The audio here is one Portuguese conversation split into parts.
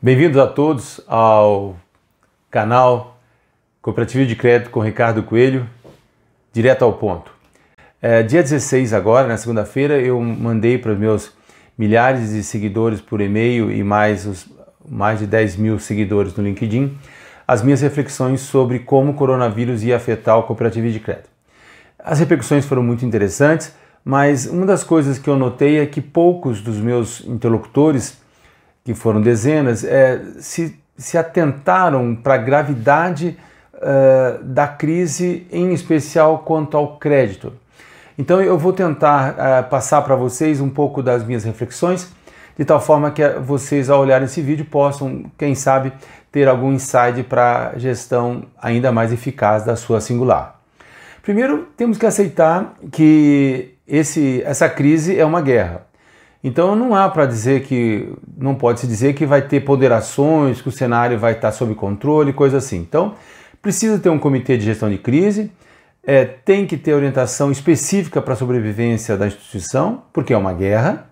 Bem-vindos a todos ao canal Cooperativo de Crédito com Ricardo Coelho, direto ao ponto. É, dia 16 agora, na segunda-feira, eu mandei para os meus milhares de seguidores por e-mail e mais os mais de 10 mil seguidores no LinkedIn as minhas reflexões sobre como o coronavírus ia afetar o cooperativo de crédito. As repercussões foram muito interessantes, mas uma das coisas que eu notei é que poucos dos meus interlocutores que foram dezenas, é, se, se atentaram para a gravidade uh, da crise, em especial quanto ao crédito. Então eu vou tentar uh, passar para vocês um pouco das minhas reflexões, de tal forma que vocês, ao olharem esse vídeo, possam, quem sabe, ter algum insight para a gestão ainda mais eficaz da sua singular. Primeiro, temos que aceitar que esse, essa crise é uma guerra. Então não há para dizer que não pode se dizer que vai ter ponderações, que o cenário vai estar sob controle, coisa assim. Então precisa ter um comitê de gestão de crise, é, tem que ter orientação específica para a sobrevivência da instituição, porque é uma guerra,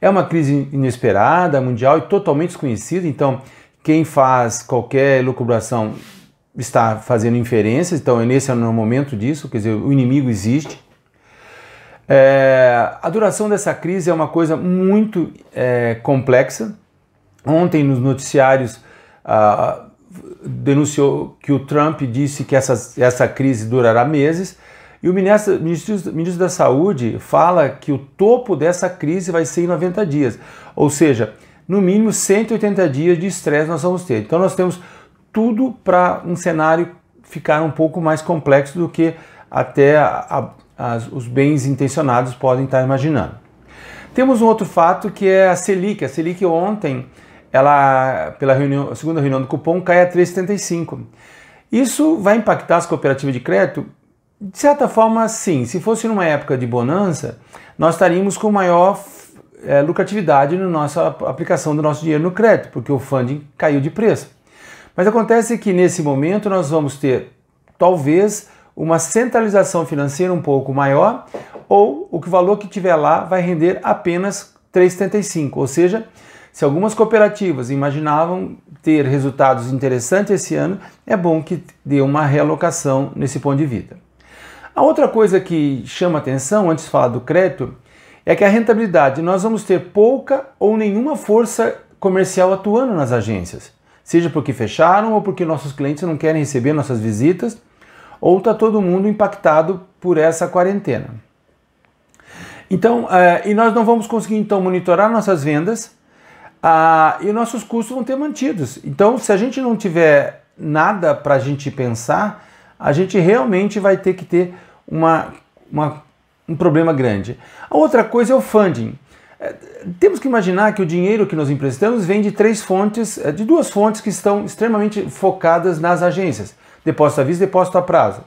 é uma crise inesperada, mundial e totalmente desconhecida. Então quem faz qualquer lucubração está fazendo inferências. Então nesse é o momento disso, quer dizer o inimigo existe é, a duração dessa crise é uma coisa muito é, complexa. Ontem, nos noticiários, ah, denunciou que o Trump disse que essa, essa crise durará meses. E o ministro, ministro, ministro da Saúde fala que o topo dessa crise vai ser em 90 dias. Ou seja, no mínimo 180 dias de estresse nós vamos ter. Então nós temos tudo para um cenário ficar um pouco mais complexo do que até a, as, os bens intencionados podem estar imaginando. Temos um outro fato que é a Selic. A Selic ontem, ela, pela reunião, segunda reunião do cupom, cai a 3,75. Isso vai impactar as cooperativas de crédito? De certa forma, sim. Se fosse numa época de bonança, nós estaríamos com maior é, lucratividade na nossa aplicação do nosso dinheiro no crédito, porque o funding caiu de preço. Mas acontece que nesse momento nós vamos ter, talvez, uma centralização financeira um pouco maior, ou o valor que tiver lá vai render apenas 3,75. Ou seja, se algumas cooperativas imaginavam ter resultados interessantes esse ano, é bom que dê uma realocação nesse ponto de vista. A outra coisa que chama atenção, antes de falar do crédito, é que a rentabilidade, nós vamos ter pouca ou nenhuma força comercial atuando nas agências, seja porque fecharam ou porque nossos clientes não querem receber nossas visitas ou está todo mundo impactado por essa quarentena. Então, uh, e nós não vamos conseguir então monitorar nossas vendas uh, e nossos custos vão ter mantidos. Então, se a gente não tiver nada para a gente pensar, a gente realmente vai ter que ter uma, uma, um problema grande. A outra coisa é o funding. É, temos que imaginar que o dinheiro que nós emprestamos vem de três fontes, é, de duas fontes que estão extremamente focadas nas agências depósito à vista depósito a prazo.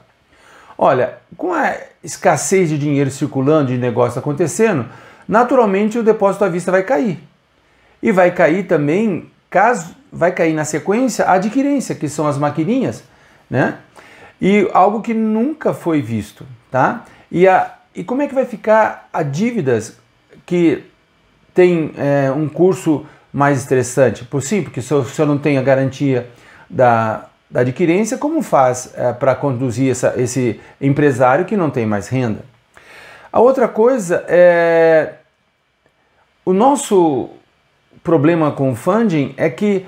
Olha, com a escassez de dinheiro circulando, de negócio acontecendo, naturalmente o depósito à vista vai cair. E vai cair também, caso vai cair na sequência, a adquirência, que são as maquininhas, né? E algo que nunca foi visto, tá? E, a, e como é que vai ficar a dívidas que tem é, um curso mais estressante? Por sim, porque se eu, se eu não tenho a garantia da, da adquirência, como faz é, para conduzir essa, esse empresário que não tem mais renda? A outra coisa é o nosso problema com o funding é que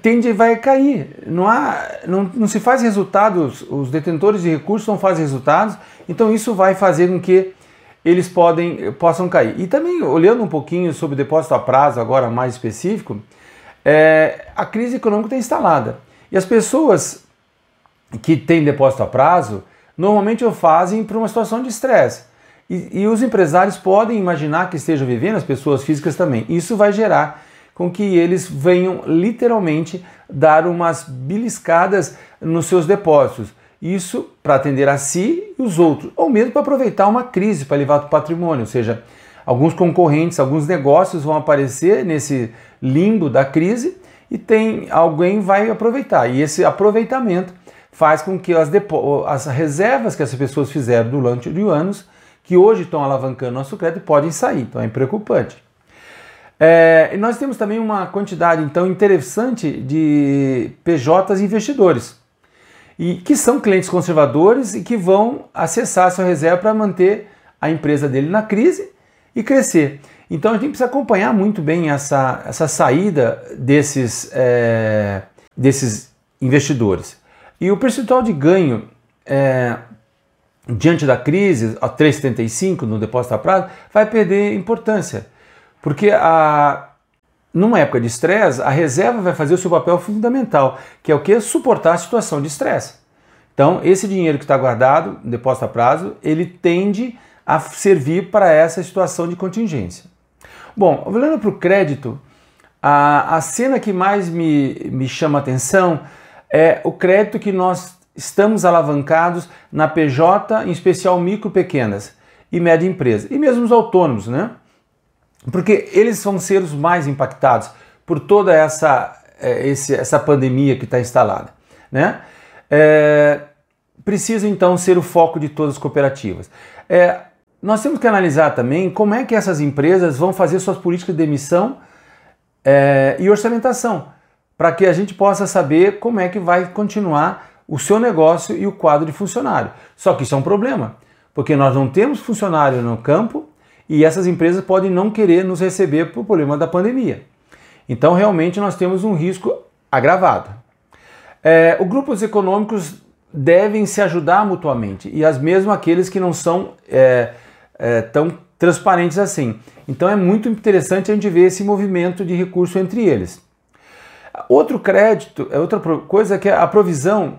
tende vai cair. Não, há, não, não se faz resultados, os detentores de recursos não fazem resultados, então isso vai fazer com que eles podem, possam cair. E também, olhando um pouquinho sobre depósito a prazo, agora mais específico, é, a crise econômica está instalada. E as pessoas que têm depósito a prazo normalmente o fazem por uma situação de estresse. E, e, os empresários podem imaginar que estejam vivendo, as pessoas físicas também. Isso vai gerar com que eles venham literalmente dar umas beliscadas nos seus depósitos. Isso para atender a si e os outros, ou mesmo para aproveitar uma crise para levar o patrimônio, ou seja, alguns concorrentes, alguns negócios vão aparecer nesse limbo da crise e tem alguém vai aproveitar. E esse aproveitamento faz com que as, as reservas que essas pessoas fizeram durante os anos, que hoje estão alavancando nosso crédito, podem sair. Então é preocupante. É, nós temos também uma quantidade então interessante de PJs investidores e que são clientes conservadores e que vão acessar sua reserva para manter a empresa dele na crise e crescer. Então a gente precisa acompanhar muito bem essa, essa saída desses, é, desses investidores. E o percentual de ganho é, diante da crise, a 3,75 no depósito a prazo, vai perder importância. Porque a, numa época de estresse, a reserva vai fazer o seu papel fundamental, que é o que? Suportar a situação de estresse. Então, esse dinheiro que está guardado, depósito a prazo, ele tende a servir para essa situação de contingência. Bom, olhando para o crédito, a, a cena que mais me, me chama atenção é o crédito que nós estamos alavancados na PJ, em especial micro, pequenas e média empresa, e mesmo os autônomos, né? porque eles vão ser os mais impactados por toda essa, é, esse, essa pandemia que está instalada. Né? É, precisa então ser o foco de todas as cooperativas. É, nós temos que analisar também como é que essas empresas vão fazer suas políticas de emissão é, e orçamentação, para que a gente possa saber como é que vai continuar o seu negócio e o quadro de funcionário. Só que isso é um problema, porque nós não temos funcionário no campo e essas empresas podem não querer nos receber por problema da pandemia. Então, realmente, nós temos um risco agravado. É, os grupos econômicos devem se ajudar mutuamente e as mesmo aqueles que não são é, é, tão transparentes assim. Então, é muito interessante a gente ver esse movimento de recurso entre eles. Outro crédito, é outra coisa que a provisão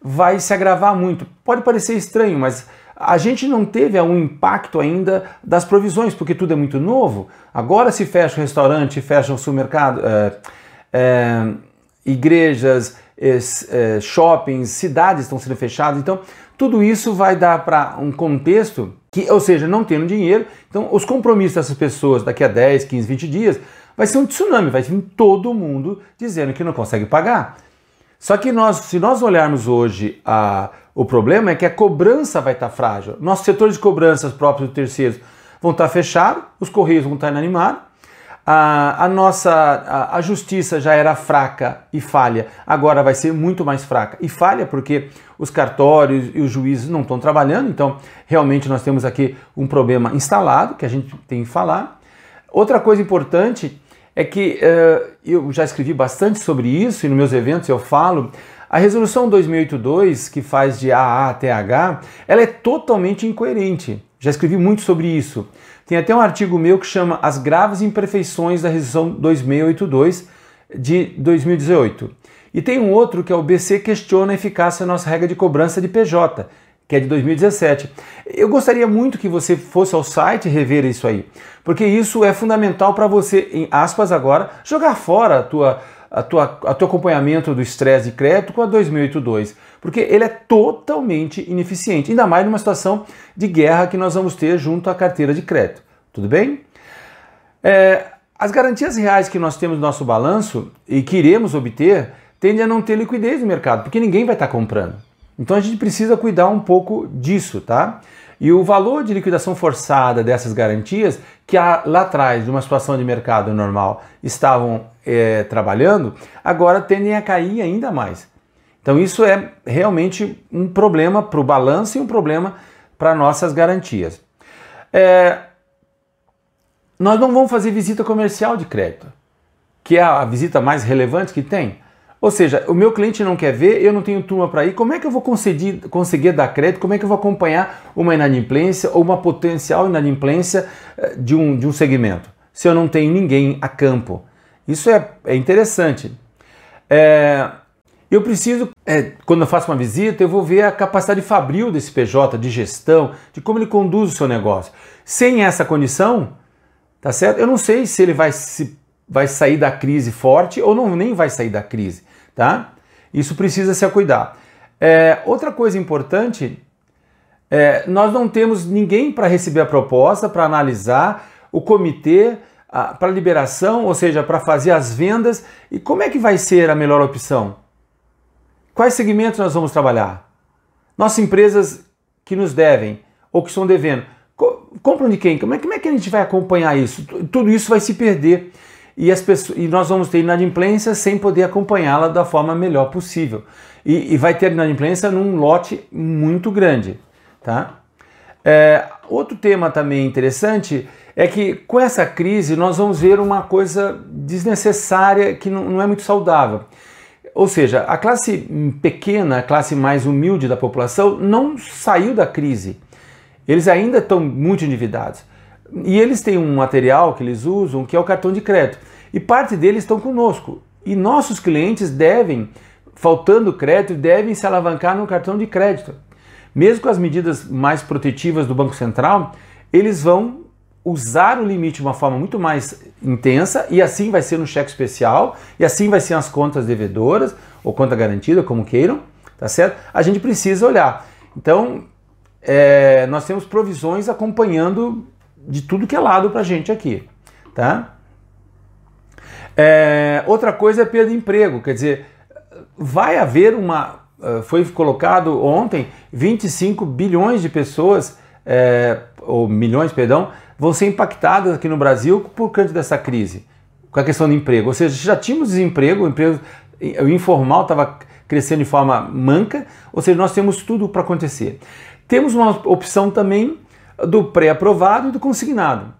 vai se agravar muito. Pode parecer estranho, mas a gente não teve um impacto ainda das provisões, porque tudo é muito novo. Agora se fecha o restaurante, fecha o supermercado, é, é, igrejas, é, shoppings, cidades estão sendo fechadas. Então, tudo isso vai dar para um contexto que, ou seja, não tendo dinheiro, então os compromissos dessas pessoas daqui a 10, 15, 20 dias vai ser um tsunami, vai vir todo mundo dizendo que não consegue pagar. Só que nós, se nós olharmos hoje a o problema é que a cobrança vai estar frágil. Nossos setores de cobranças próprios de terceiros vão estar fechados, os correios vão estar inanimados, a, a nossa a, a, justiça já era fraca e falha, agora vai ser muito mais fraca e falha porque os cartórios e os juízes não estão trabalhando, então realmente nós temos aqui um problema instalado que a gente tem que falar. Outra coisa importante é que uh, eu já escrevi bastante sobre isso e nos meus eventos eu falo a resolução 2082, que faz de AA até H, ela é totalmente incoerente. Já escrevi muito sobre isso. Tem até um artigo meu que chama As graves imperfeições da resolução 2682 de 2018. E tem um outro que é o BC questiona a eficácia da nossa regra de cobrança de PJ, que é de 2017. Eu gostaria muito que você fosse ao site rever isso aí, porque isso é fundamental para você, em aspas agora, jogar fora a tua a tua, a teu acompanhamento do estresse de crédito com a 2082, porque ele é totalmente ineficiente, ainda mais numa situação de guerra que nós vamos ter junto à carteira de crédito. Tudo bem? É, as garantias reais que nós temos no nosso balanço e que iremos obter tendem a não ter liquidez no mercado, porque ninguém vai estar comprando. Então a gente precisa cuidar um pouco disso, tá? E o valor de liquidação forçada dessas garantias, que lá atrás, de uma situação de mercado normal, estavam é, trabalhando, agora tendem a cair ainda mais. Então isso é realmente um problema para o balanço e um problema para nossas garantias. É, nós não vamos fazer visita comercial de crédito, que é a visita mais relevante que tem. Ou seja, o meu cliente não quer ver, eu não tenho turma para ir, como é que eu vou conseguir, conseguir dar crédito? Como é que eu vou acompanhar uma inadimplência ou uma potencial inadimplência eh, de um, de um segmento? Se eu não tenho ninguém a campo. Isso é, é interessante. É, eu preciso, é, quando eu faço uma visita, eu vou ver a capacidade fabril desse PJ, de gestão, de como ele conduz o seu negócio. Sem essa condição, tá certo? Eu não sei se ele vai, se, vai sair da crise forte ou não nem vai sair da crise tá? Isso precisa se cuidar. É, outra coisa importante, é, nós não temos ninguém para receber a proposta, para analisar, o comitê para liberação, ou seja, para fazer as vendas. E como é que vai ser a melhor opção? Quais segmentos nós vamos trabalhar? Nossas empresas que nos devem ou que estão devendo, compram de quem? Como é, como é que a gente vai acompanhar isso? Tudo isso vai se perder e, as pessoas, e nós vamos ter inadimplência sem poder acompanhá-la da forma melhor possível. E, e, vai ter inadimplência num lote muito grande. Tá? É, outro tema também interessante é que com essa crise nós vamos ver uma coisa desnecessária que não, não é muito saudável. Ou seja, a classe pequena, a classe mais humilde da população não saiu da crise. Eles ainda estão muito endividados. E eles têm um material que eles usam que é o cartão de crédito. E parte deles estão conosco. E nossos clientes devem, faltando crédito, devem se alavancar no cartão de crédito. Mesmo com as medidas mais protetivas do Banco Central, eles vão usar o limite de uma forma muito mais intensa e assim vai ser no cheque especial e assim vai ser as contas devedoras ou conta garantida, como queiram, tá certo? A gente precisa olhar. Então, é, nós temos provisões acompanhando de tudo que é lado para a gente aqui, tá? É, outra coisa é perda de emprego, quer dizer, vai haver uma, eh, foi colocado ontem 25 bilhões de pessoas, é, ou milhões, perdão, vão ser impactadas aqui no Brasil por causa dessa crise, com a questão do emprego. Ou seja, já tínhamos desemprego, o emprego o informal estava crescendo de forma manca, ou seja, nós temos tudo para acontecer. Temos uma opção também do pré-aprovado e do consignado.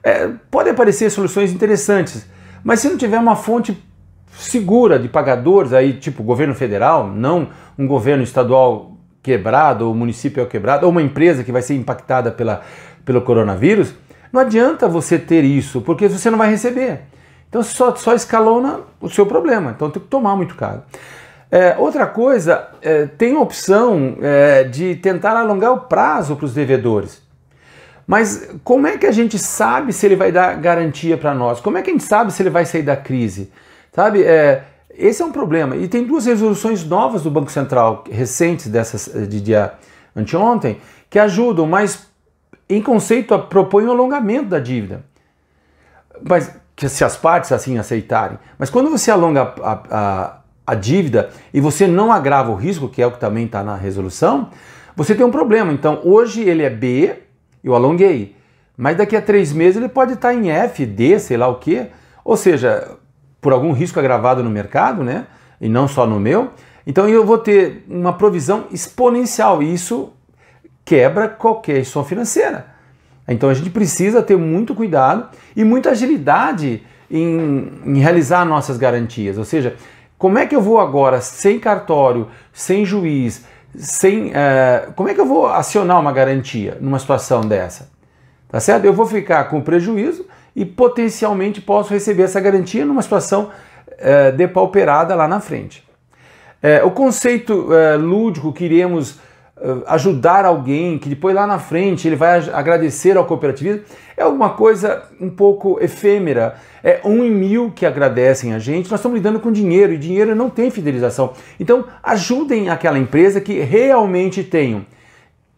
É, podem aparecer soluções interessantes, mas se não tiver uma fonte segura de pagadores, aí tipo governo federal, não um governo estadual quebrado, ou município quebrado, ou uma empresa que vai ser impactada pela, pelo coronavírus, não adianta você ter isso, porque você não vai receber. Então só, só escalona o seu problema, então tem que tomar muito caro. É, outra coisa, é, tem a opção é, de tentar alongar o prazo para os devedores. Mas como é que a gente sabe se ele vai dar garantia para nós? Como é que a gente sabe se ele vai sair da crise? Sabe, é, esse é um problema. E tem duas resoluções novas do Banco Central, recentes, dessas de dia anteontem, que ajudam, mas em conceito propõem o alongamento da dívida. Mas que se as partes assim aceitarem. Mas quando você alonga a, a, a dívida e você não agrava o risco, que é o que também está na resolução, você tem um problema. Então hoje ele é B, eu alonguei. Mas daqui a três meses ele pode estar tá em F, D, sei lá o quê. Ou seja, por algum risco agravado no mercado, né? E não só no meu. Então eu vou ter uma provisão exponencial e isso quebra qualquer instituição financeira. Então a gente precisa ter muito cuidado e muita agilidade em, em, realizar nossas garantias. Ou seja, como é que eu vou agora, sem cartório, sem juiz, sem. Uh, como é que eu vou acionar uma garantia numa situação dessa? Tá certo? Eu vou ficar com prejuízo e potencialmente posso receber essa garantia numa situação é, depauperada lá na frente. É, o conceito lúdico que iremos ajudar alguém, que depois lá na frente ele vai agradecer ao cooperativismo, é alguma coisa um pouco efêmera. É um em mil que agradecem a gente. Nós estamos lidando com dinheiro e dinheiro não tem fidelização. Então ajudem aquela empresa que realmente tenham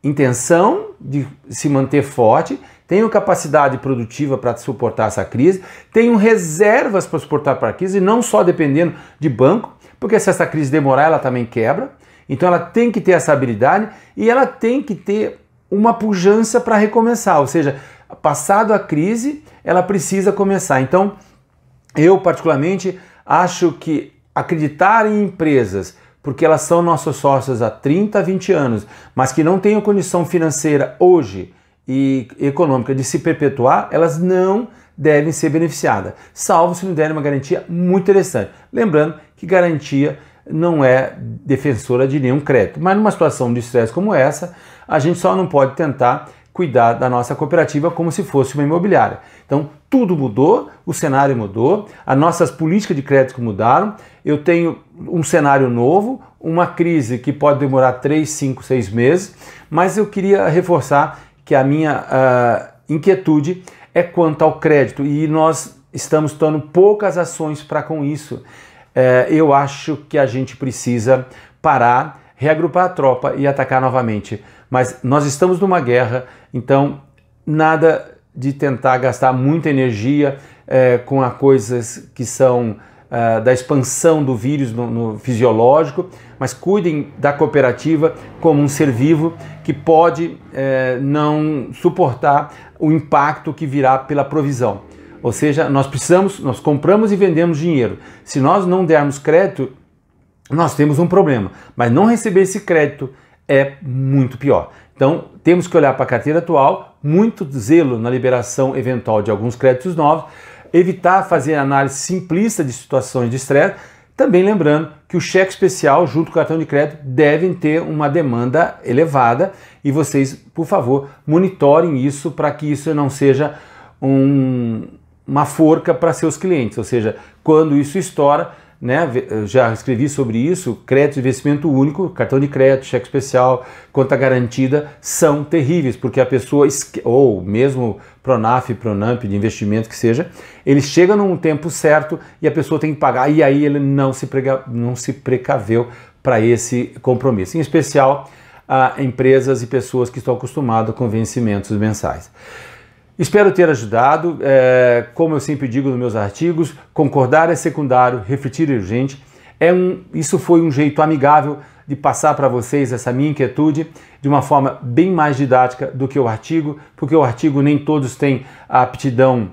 intenção de se manter forte tenham capacidade produtiva para suportar essa crise, tenham reservas para suportar para a crise, e não só dependendo de banco, porque se essa crise demorar, ela também quebra. Então ela tem que ter essa habilidade e ela tem que ter uma pujança para recomeçar, ou seja, passado a crise, ela precisa começar. Então, eu particularmente acho que acreditar em empresas porque elas são nossos sócios há 30, 20 anos, mas que não tenham condição financeira hoje e econômica de se perpetuar, elas não devem ser beneficiadas, salvo se não derem uma garantia muito interessante. Lembrando que garantia não é defensora de nenhum crédito, mas numa situação de estresse como essa, a gente só não pode tentar cuidar da nossa cooperativa como se fosse uma imobiliária. Então, tudo mudou, o cenário mudou, as nossas políticas de crédito mudaram, eu tenho um cenário novo, uma crise que pode demorar 3, 5, 6 meses, mas eu queria reforçar que a minha uh, inquietude é quanto ao crédito e nós estamos tomando poucas ações para com isso. Uh, eu acho que a gente precisa parar, reagrupar a tropa e atacar novamente. Mas nós estamos numa guerra, então nada de tentar gastar muita energia uh, com a coisas que são uh, da expansão do vírus no, no, fisiológico, mas cuidem da cooperativa como um ser vivo que pode uh, não suportar o impacto que virá pela provisão. Ou seja, nós precisamos, nós compramos e vendemos dinheiro. Se nós não dermos crédito, nós temos um problema. Mas não receber esse crédito é muito pior. Então, temos que olhar para a carteira atual, muito zelo na liberação eventual de alguns créditos novos, evitar fazer análise simplista de situações de estresse, também lembrando que o cheque especial junto com o cartão de crédito devem ter uma demanda elevada e vocês, por favor, monitorem isso para que isso não seja um, uma forca para seus clientes, ou seja, quando isso estoura, né, já escrevi sobre isso, crédito de investimento único, cartão de crédito, cheque especial, conta garantida, são terríveis, porque a pessoa, ou mesmo Pronaf, Pronamp de investimento que seja, ele chega num tempo certo e a pessoa tem que pagar, e aí ele não se, prega, não se precaveu para esse compromisso, em especial a empresas e pessoas que estão acostumadas com vencimentos mensais. Espero ter ajudado. É, como eu sempre digo nos meus artigos, concordar é secundário, refletir é urgente. É um, isso foi um jeito amigável de passar para vocês essa minha inquietude de uma forma bem mais didática do que o artigo, porque o artigo nem todos têm a aptidão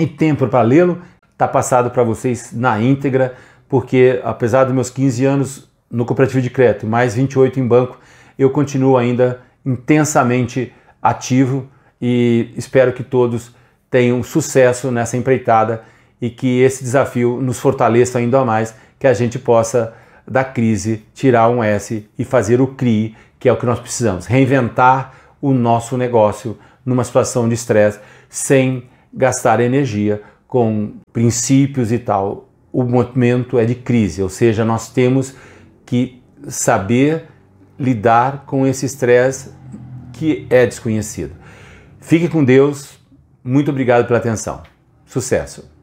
e tempo para lê-lo. Está passado para vocês na íntegra, porque apesar dos meus 15 anos no cooperativo de crédito, mais 28 em banco, eu continuo ainda intensamente ativo e espero que todos tenham sucesso nessa empreitada e que esse desafio nos fortaleça ainda mais, que a gente possa da crise tirar um S e fazer o CRI, que é o que nós precisamos, reinventar o nosso negócio numa situação de estresse sem gastar energia com princípios e tal. O momento é de crise, ou seja, nós temos que saber lidar com esse estresse que é desconhecido. Fique com Deus. Muito obrigado pela atenção. Sucesso!